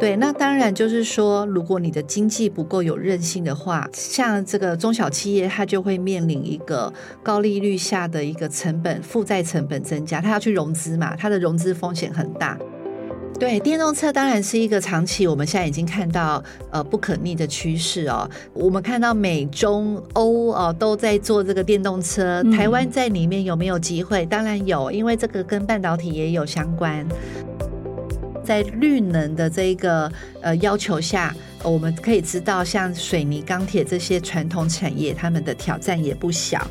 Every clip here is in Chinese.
对，那当然就是说，如果你的经济不够有韧性的话，像这个中小企业，它就会面临一个高利率下的一个成本负债成本增加，它要去融资嘛，它的融资风险很大。对，电动车当然是一个长期，我们现在已经看到呃不可逆的趋势哦。我们看到美中欧哦都在做这个电动车，台湾在里面有没有机会？当然有，因为这个跟半导体也有相关。在绿能的这一个呃要求下，我们可以知道，像水泥、钢铁这些传统产业，他们的挑战也不小。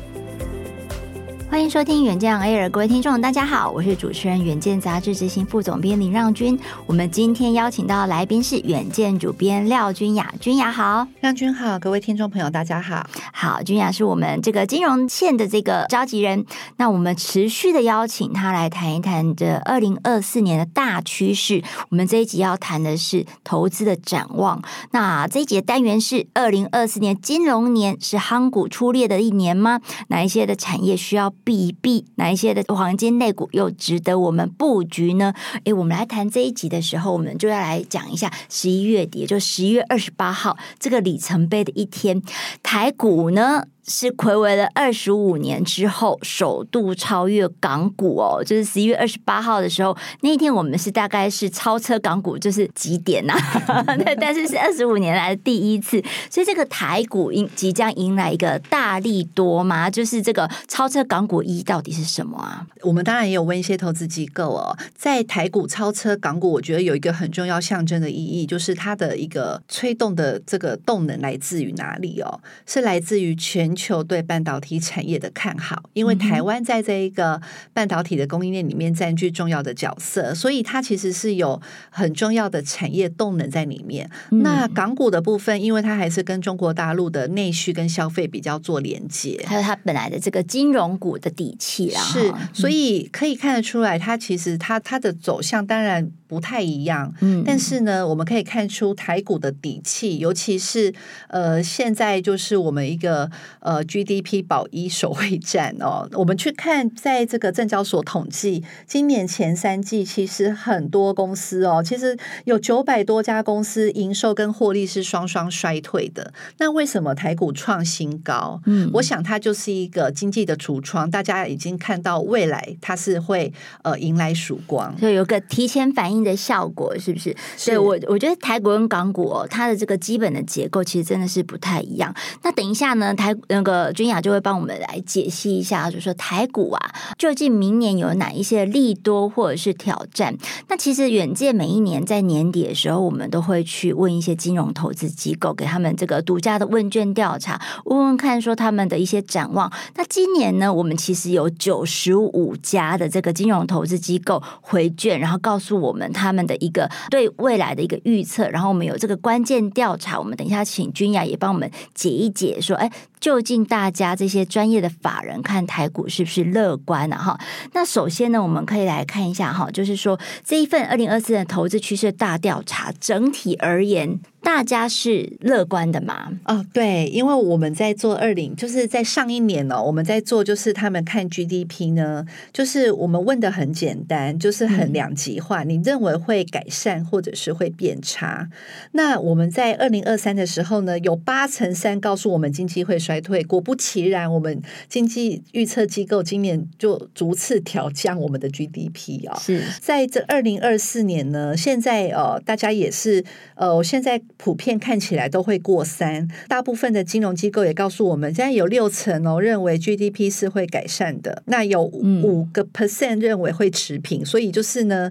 欢迎收听《远见 Air》，各位听众，大家好，我是主持人《远见》杂志执行副总编林让君。我们今天邀请到的来宾是《远见》主编廖君雅，君雅好，让君好，各位听众朋友，大家好，好，君雅是我们这个金融线的这个召集人，那我们持续的邀请他来谈一谈这二零二四年的大趋势。我们这一集要谈的是投资的展望。那这一集的单元是二零二四年金融年是夯股出列的一年吗？哪一些的产业需要？避一避哪一些的黄金类股又值得我们布局呢？诶，我们来谈这一集的时候，我们就要来讲一下十一月底，就十一月二十八号这个里程碑的一天，台股呢。是睽违了二十五年之后，首度超越港股哦，就是十一月二十八号的时候，那一天我们是大概是超车港股，就是几点呐、啊？但是是二十五年来的第一次，所以这个台股迎即将迎来一个大利多吗？就是这个超车港股一到底是什么啊？我们当然也有问一些投资机构哦，在台股超车港股，我觉得有一个很重要象征的意义，就是它的一个推动的这个动能来自于哪里哦？是来自于全。全球对半导体产业的看好，因为台湾在这一个半导体的供应链里面占据重要的角色，所以它其实是有很重要的产业动能在里面。嗯、那港股的部分，因为它还是跟中国大陆的内需跟消费比较做连接，还有它本来的这个金融股的底气啊，是，所以可以看得出来，它其实它它的走向当然不太一样，嗯，但是呢，我们可以看出台股的底气，尤其是呃，现在就是我们一个。呃，GDP 保一守卫战哦，我们去看，在这个证交所统计，今年前三季其实很多公司哦，其实有九百多家公司营收跟获利是双双衰退的。那为什么台股创新高？嗯，我想它就是一个经济的橱窗，大家已经看到未来它是会呃迎来曙光，所以有个提前反应的效果，是不是？所以我我觉得台股跟港股哦，它的这个基本的结构其实真的是不太一样。那等一下呢，台。那个君雅就会帮我们来解析一下，就是说台股啊，究竟明年有哪一些利多或者是挑战？那其实远见每一年在年底的时候，我们都会去问一些金融投资机构，给他们这个独家的问卷调查，问问看说他们的一些展望。那今年呢，我们其实有九十五家的这个金融投资机构回卷，然后告诉我们他们的一个对未来的一个预测。然后我们有这个关键调查，我们等一下请君雅也帮我们解一解，说，哎，究竟大家这些专业的法人看台股是不是乐观呢？哈，那首先呢，我们可以来看一下哈，就是说这一份二零二四年投资趋势大调查，整体而言。大家是乐观的吗？哦，对，因为我们在做二零，就是在上一年呢、哦，我们在做就是他们看 GDP 呢，就是我们问的很简单，就是很两极化，嗯、你认为会改善或者是会变差？那我们在二零二三的时候呢，有八成三告诉我们经济会衰退，果不其然，我们经济预测机构今年就逐次调降我们的 GDP 啊、哦。是在这二零二四年呢，现在呃，大家也是呃，我现在。普遍看起来都会过三，大部分的金融机构也告诉我们，现在有六成哦认为 GDP 是会改善的，那有五个 percent 认为会持平，嗯、所以就是呢。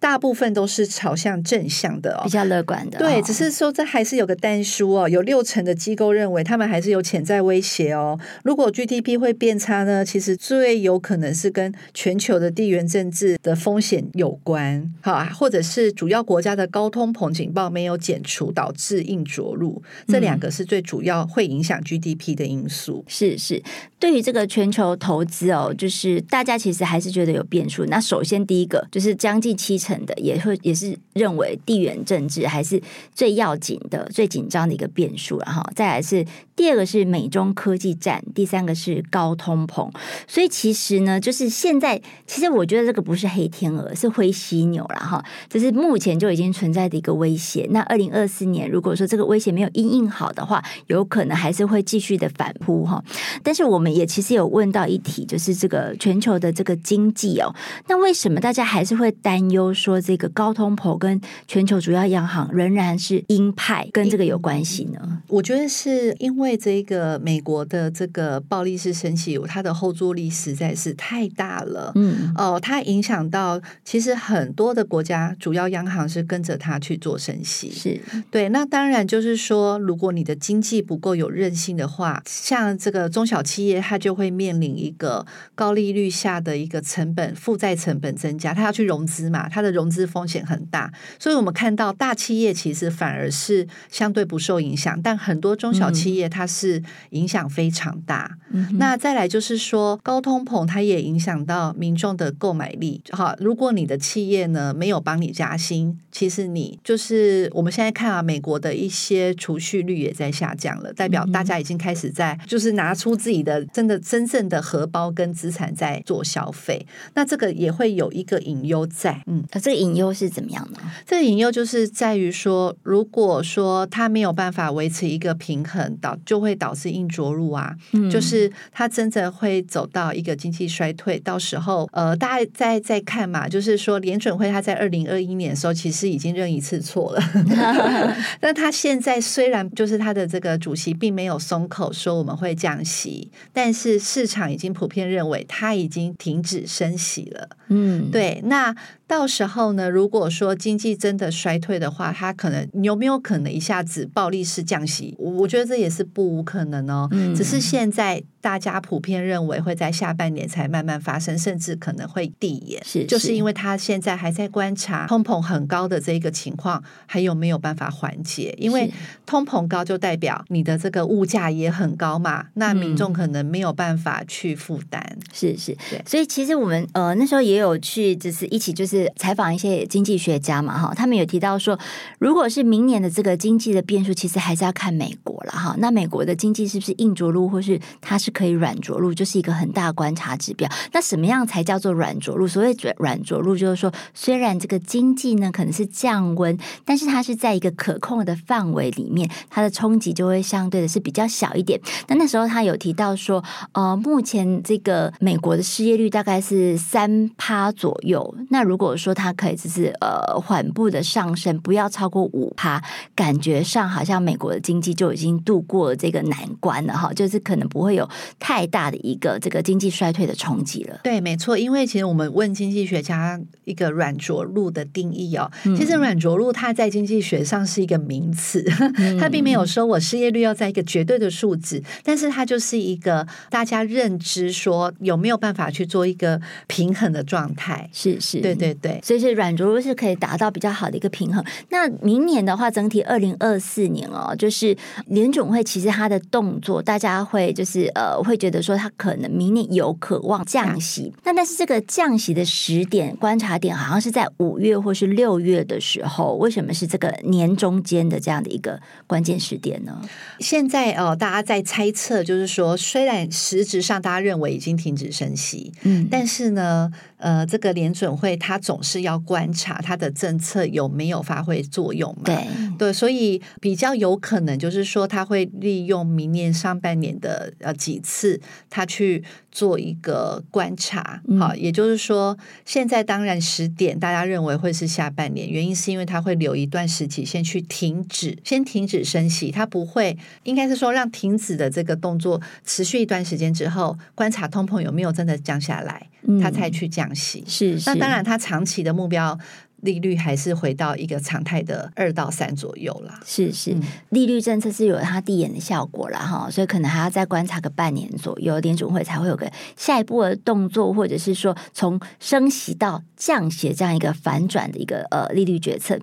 大部分都是朝向正向的哦，比较乐观的。对，只是说这还是有个单书哦，有六成的机构认为他们还是有潜在威胁哦。如果 GDP 会变差呢，其实最有可能是跟全球的地缘政治的风险有关，好啊，或者是主要国家的高通膨警报没有减除，导致硬着陆，这两个是最主要会影响 GDP 的因素。是是，对于这个全球投资哦，就是大家其实还是觉得有变数。那首先第一个就是将近七成的也会也是认为地缘政治还是最要紧的、最紧张的一个变数，然后再来是第二个是美中科技战，第三个是高通膨。所以其实呢，就是现在其实我觉得这个不是黑天鹅，是灰犀牛了哈。这是目前就已经存在的一个威胁。那二零二四年如果说这个威胁没有因应好的话，有可能还是会继续的反扑哈。但是我们也其实有问到一题，就是这个全球的这个经济哦，那为什么大家还是会担忧说这个高通膨跟全球主要央行仍然是鹰派，跟这个有关系呢？我觉得是因为这个美国的这个暴力式升息，它的后坐力实在是太大了。嗯，哦，它影响到其实很多的国家主要央行是跟着它去做升息，是对。那当然就是说，如果你的经济不够有韧性的话，像这个中小企业，它就会面临一个高利率下的一个成本负债成本增加，它要去融资嘛，它的融资风险很大，所以我们看到大企业其实反而是相对不受影响，但很多中小企业它是影响非常大。嗯、那再来就是说，高通膨它也影响到民众的购买力。好，如果你的企业呢没有帮你加薪，其实你就是我们现在看啊，美国的一些储蓄率也在下降了，代表大家已经开始在就是拿出自己的真的真正的荷包跟资产在做消费。那这个也会有一个隐忧在，嗯，啊这个隐忧是怎么样呢？这个隐忧就是在于说，如果说他没有办法维持一个平衡，导就会导致硬着陆啊，嗯，就是他真的会走到一个经济衰退。到时候，呃，大家再再看嘛，就是说联准会他在二零二一年的时候其实已经认一次错了 但他现在虽然就是他的这个主席并没有松口说我们会降息，但是市场已经普遍认为它已经停止升息了。嗯，对，那。到时候呢，如果说经济真的衰退的话，它可能有没有可能一下子暴力式降息？我我觉得这也是不无可能哦。嗯，只是现在大家普遍认为会在下半年才慢慢发生，甚至可能会递延。是，是，就是因为他现在还在观察通膨很高的这个情况还有没有办法缓解。因为通膨高就代表你的这个物价也很高嘛，那民众可能没有办法去负担。是是，对。所以其实我们呃那时候也有去，就是一起就是。采访一些经济学家嘛，哈，他们有提到说，如果是明年的这个经济的变数，其实还是要看美国了，哈。那美国的经济是不是硬着陆，或是它是可以软着陆，就是一个很大的观察指标。那什么样才叫做软着陆？所谓软软着陆，就是说，虽然这个经济呢可能是降温，但是它是在一个可控的范围里面，它的冲击就会相对的是比较小一点。那那时候他有提到说，呃，目前这个美国的失业率大概是三趴左右。那如果说它可以只是呃缓步的上升，不要超过五趴，感觉上好像美国的经济就已经度过了这个难关了哈，就是可能不会有太大的一个这个经济衰退的冲击了。对，没错，因为其实我们问经济学家一个软着陆的定义哦，其实软着陆它在经济学上是一个名词，嗯、它并没有说我失业率要在一个绝对的数字，但是它就是一个大家认知说有没有办法去做一个平衡的状态。是是，对对。对，所以是软着陆是可以达到比较好的一个平衡。那明年的话，整体二零二四年哦，就是联总会其实它的动作，大家会就是呃会觉得说它可能明年有渴望降息。那但是这个降息的时点观察点好像是在五月或是六月的时候，为什么是这个年中间的这样的一个关键时点呢？现在哦，大家在猜测，就是说虽然实质上大家认为已经停止升息，嗯，但是呢，呃，这个联准会它总是要观察它的政策有没有发挥作用嘛？对对，所以比较有可能就是说，他会利用明年上半年的呃几次，他去做一个观察。好，也就是说，现在当然十点大家认为会是下半年，原因是因为他会留一段时期先去停止，先停止升息，他不会，应该是说让停止的这个动作持续一段时间之后，观察通膨有没有真的降下来，他才去降息。是，是，那当然他长期的目标。利率还是回到一个常态的二到三左右啦。是是，利率政策是有它递延的效果了哈，所以可能还要再观察个半年左右，联准会才会有个下一步的动作，或者是说从升息到降息这样一个反转的一个呃利率决策。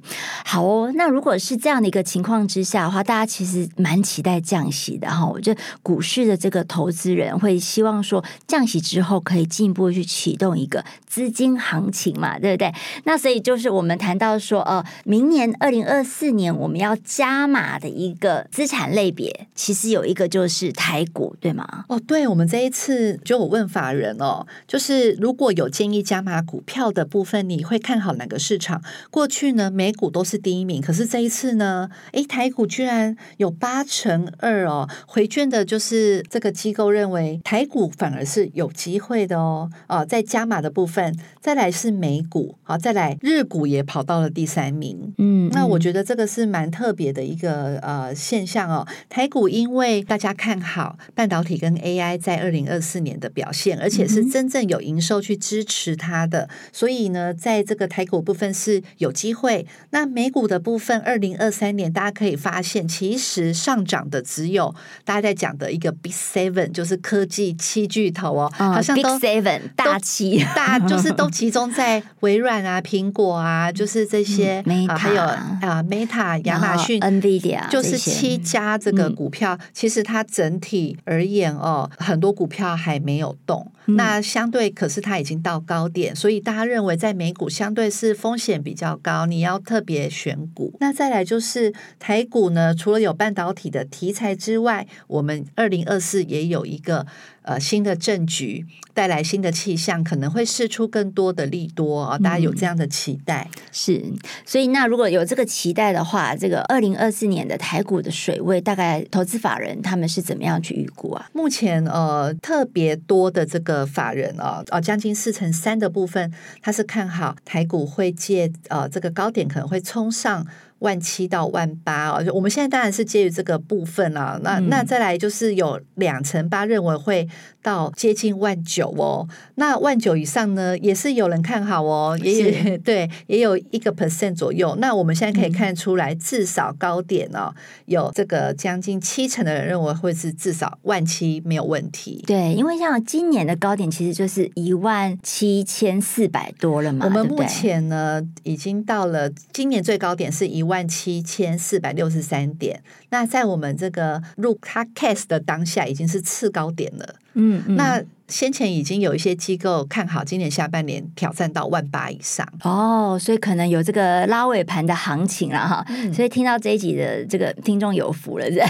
好哦，那如果是这样的一个情况之下的话，大家其实蛮期待降息的哈。我觉得股市的这个投资人会希望说降息之后可以进一步去启动一个资金行情嘛，对不对？那所以就是我们谈到说，呃，明年二零二四年我们要加码的一个资产类别，其实有一个就是台股，对吗？哦，对，我们这一次就我问法人哦，就是如果有建议加码股票的部分，你会看好哪个市场？过去呢，美股都是第一名，可是这一次呢，诶，台股居然有八成二哦，回卷的就是这个机构认为台股反而是有机会的哦，哦，在加码的部分，再来是美股，好，再来日股也跑到了第三名，嗯，那我觉得这个是蛮特别的一个呃现象哦。台股因为大家看好半导体跟 AI 在二零二四年的表现，而且是真正有营收去支持它的，所以呢，在这个台股部分是有机会。那美股的部分，二零二三年大家可以发现，其实上涨的只有大家在讲的一个 Big Seven，就是科技七巨头哦，好像都 Big Seven 大七大，就是都集中在微软啊、苹果啊，就是这些，啊，还有啊 Meta、亚马逊、NVIDIA，就是七家这个股票，其实它整体而言哦，很多股票还没有动。那相对，可是它已经到高点，所以大家认为在美股相对是风险比较高，你要特别选股。那再来就是台股呢，除了有半导体的题材之外，我们二零二四也有一个。呃，新的政局带来新的气象，可能会释出更多的利多啊！大家有这样的期待，嗯、是。所以，那如果有这个期待的话，这个二零二四年的台股的水位，大概投资法人他们是怎么样去预估啊？目前呃，特别多的这个法人啊，哦，将近四成三的部分，他是看好台股会借呃这个高点，可能会冲上。万七到万八哦，就我们现在当然是介于这个部分啊。那那再来就是有两成八认为会到接近万九哦。那万九以上呢，也是有人看好哦，也有 对，也有一个 percent 左右。那我们现在可以看出来，至少高点哦，有这个将近七成的人认为会是至少万七没有问题。对，因为像今年的高点其实就是一万七千四百多了嘛。我们目前呢，已经到了今年最高点是一万七千四百六十三点，那在我们这个录 Podcast 的当下，已经是次高点了。嗯，嗯，那。先前已经有一些机构看好今年下半年挑战到万八以上哦，所以可能有这个拉尾盘的行情了哈。嗯、所以听到这一集的这个听众有福了，是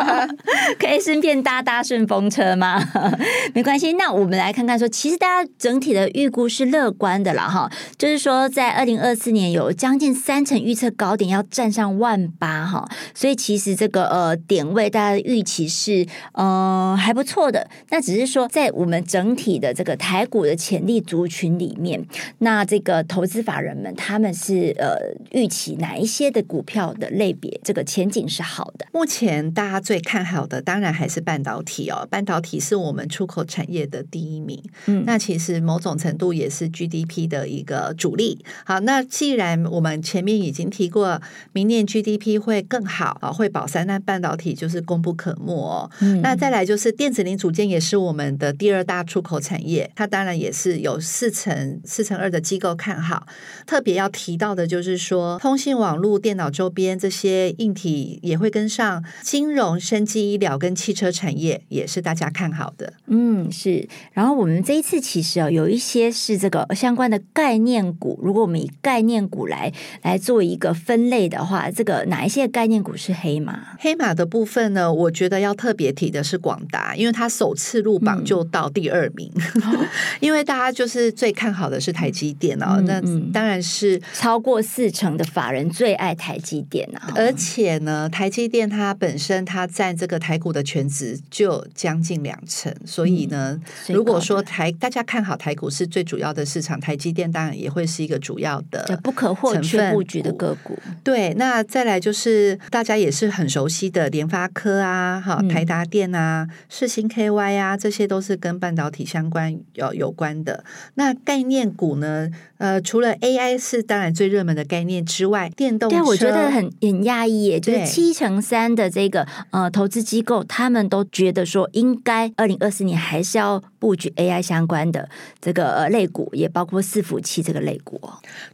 可以顺便搭搭顺风车吗？没关系，那我们来看看说，其实大家整体的预估是乐观的了哈。就是说，在二零二四年有将近三成预测高点要站上万八哈，所以其实这个呃点位大家的预期是呃还不错的。那只是说在我们整体的这个台股的潜力族群里面，那这个投资法人们他们是呃预期哪一些的股票的类别，这个前景是好的？目前大家最看好的当然还是半导体哦，半导体是我们出口产业的第一名。嗯，那其实某种程度也是 GDP 的一个主力。好，那既然我们前面已经提过，明年 GDP 会更好啊，会保三，那半导体就是功不可没哦。嗯，那再来就是电子零组件也是我们的第。第二大出口产业，它当然也是有四成四成二的机构看好。特别要提到的就是说，通信网络、电脑周边这些硬体也会跟上。金融、生技、医疗跟汽车产业也是大家看好的。嗯，是。然后我们这一次其实啊，有一些是这个相关的概念股。如果我们以概念股来来做一个分类的话，这个哪一些概念股是黑马？黑马的部分呢，我觉得要特别提的是广达，因为它首次入榜就到。第二名，因为大家就是最看好的是台积电哦，嗯、那当然是超过四成的法人最爱台积电啊，而且呢，台积电它本身它占这个台股的全值就将近两成，所以呢，嗯、如果说台大家看好台股是最主要的市场，台积电当然也会是一个主要的不可或缺布局的个股。对，那再来就是大家也是很熟悉的联发科啊，哈，台达电啊，世新 KY 啊，这些都是跟跟半导体相关有有关的。那概念股呢？呃，除了 AI 是当然最热门的概念之外，电动车，对，我觉得很很讶异耶，就是七成三的这个呃投资机构，他们都觉得说，应该二零二四年还是要布局 AI 相关的这个类股，也包括伺服器这个类股。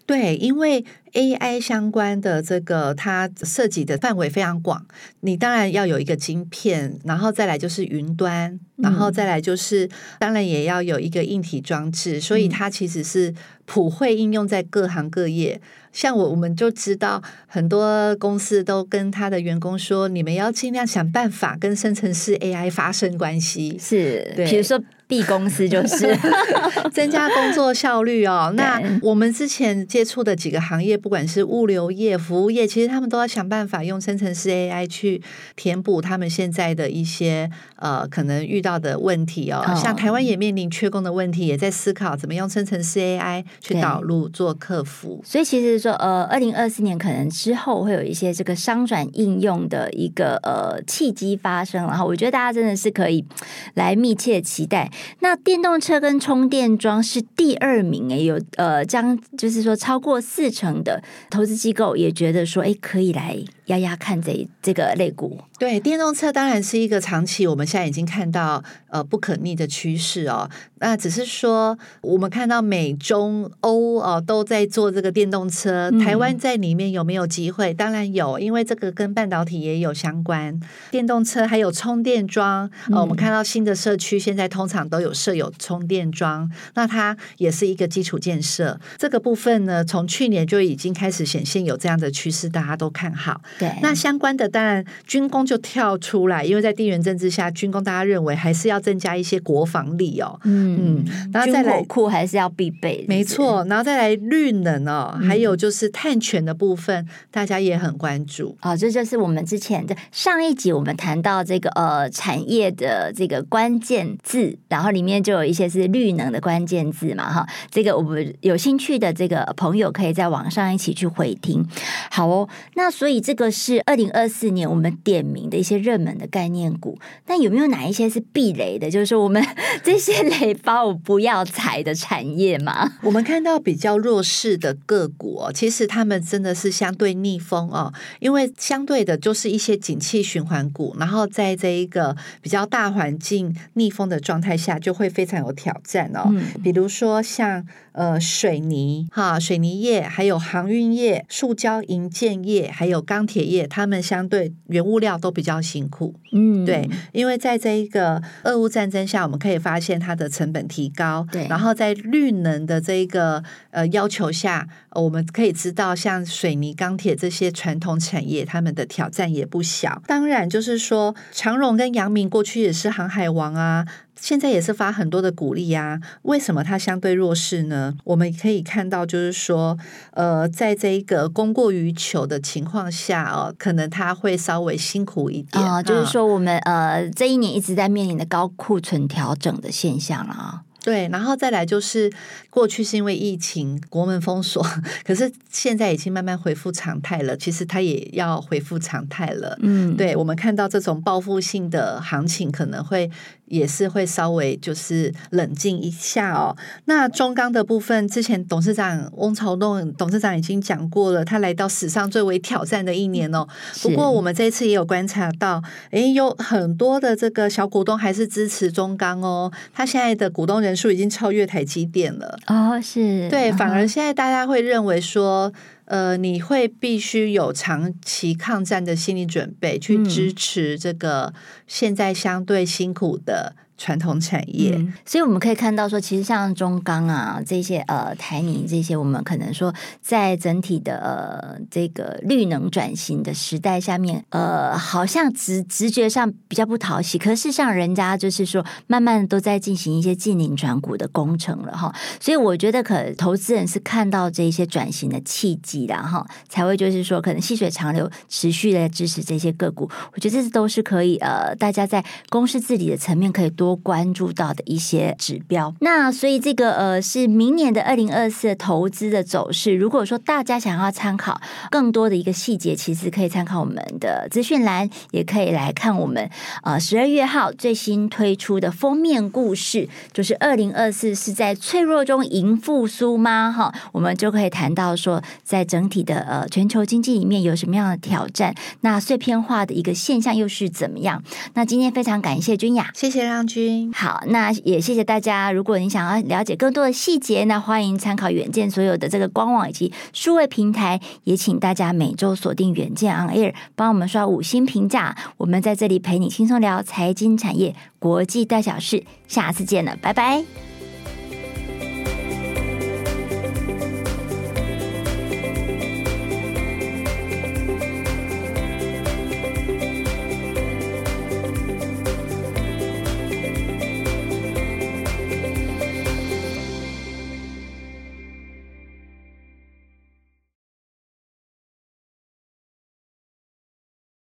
对，因为。AI 相关的这个，它涉及的范围非常广。你当然要有一个晶片，然后再来就是云端，然后再来就是、嗯、当然也要有一个硬体装置。所以它其实是普惠应用在各行各业。像我，我们就知道很多公司都跟他的员工说：“你们要尽量想办法跟生成式 AI 发生关系。”是，比如说。B 公司就是 增加工作效率哦。那我们之前接触的几个行业，不管是物流业、服务业，其实他们都要想办法用生成式 AI 去填补他们现在的一些呃可能遇到的问题哦。像台湾也面临缺工的问题，也在思考怎么用生成式 AI 去导入做客服。所以其实说呃，二零二四年可能之后会有一些这个商转应用的一个呃契机发生，然后我觉得大家真的是可以来密切期待。那电动车跟充电桩是第二名诶，有呃，将就是说超过四成的投资机构也觉得说，诶，可以来。压压看这这个类股，对电动车当然是一个长期，我们现在已经看到呃不可逆的趋势哦。那只是说，我们看到美中欧哦都在做这个电动车，台湾在里面有没有机会？嗯、当然有，因为这个跟半导体也有相关。电动车还有充电桩，呃、嗯，我们看到新的社区现在通常都有设有充电桩，那它也是一个基础建设。这个部分呢，从去年就已经开始显现有这样的趋势，大家都看好。对，那相关的当然军工就跳出来，因为在地缘政治下，军工大家认为还是要增加一些国防力哦。嗯，然后再来库还是要必备，没错。然后再来绿能哦，嗯、还有就是碳权的部分，大家也很关注啊、哦。这就是我们之前的上一集我们谈到这个呃产业的这个关键字，然后里面就有一些是绿能的关键字嘛哈。这个我们有兴趣的这个朋友可以在网上一起去回听。好哦，那所以这个。是二零二四年我们点名的一些热门的概念股，但有没有哪一些是避雷的？就是说我们 这些雷包不要踩的产业嘛？我们看到比较弱势的个股哦，其实他们真的是相对逆风哦，因为相对的就是一些景气循环股，然后在这一个比较大环境逆风的状态下，就会非常有挑战哦。嗯、比如说像呃水泥哈，水泥业，还有航运业、塑胶营建业，还有钢铁。铁业，他们相对原物料都比较辛苦，嗯，对，因为在这一个俄乌战争下，我们可以发现它的成本提高，对，然后在绿能的这一个呃要求下，我们可以知道，像水泥、钢铁这些传统产业，他们的挑战也不小。当然，就是说长荣跟阳明过去也是航海王啊。现在也是发很多的股利啊，为什么它相对弱势呢？我们可以看到，就是说，呃，在这一个供过于求的情况下哦，可能它会稍微辛苦一点啊。就是说，我们呃这一年一直在面临的高库存调整的现象了啊。对，然后再来就是过去是因为疫情国门封锁，可是现在已经慢慢恢复常态了。其实它也要恢复常态了。嗯，对，我们看到这种报复性的行情可能会。也是会稍微就是冷静一下哦。那中钢的部分，之前董事长翁朝栋董事长已经讲过了，他来到史上最为挑战的一年哦。不过我们这一次也有观察到，诶，有很多的这个小股东还是支持中钢哦。他现在的股东人数已经超越台积电了哦，是对，反而现在大家会认为说。呃，你会必须有长期抗战的心理准备，去支持这个现在相对辛苦的。传统产业、嗯，所以我们可以看到说，其实像中钢啊这些呃台泥这些，我们可能说在整体的呃这个绿能转型的时代下面，呃，好像直直觉上比较不讨喜，可是像人家就是说，慢慢都在进行一些近零转股的工程了哈，所以我觉得可投资人是看到这些转型的契机的哈，才会就是说可能细水长流，持续的支持这些个股。我觉得这都是可以呃，大家在公司治理的层面可以多。多关注到的一些指标。那所以这个呃是明年的二零二四投资的走势。如果说大家想要参考更多的一个细节，其实可以参考我们的资讯栏，也可以来看我们呃十二月号最新推出的封面故事，就是二零二四是在脆弱中迎复苏吗？哈，我们就可以谈到说，在整体的呃全球经济里面有什么样的挑战，那碎片化的一个现象又是怎么样？那今天非常感谢君雅，谢谢让君好，那也谢谢大家。如果你想要了解更多的细节，那欢迎参考远见所有的这个官网以及数位平台，也请大家每周锁定远见 On Air，帮我们刷五星评价。我们在这里陪你轻松聊财经产业、国际大小事，下次见了，拜拜。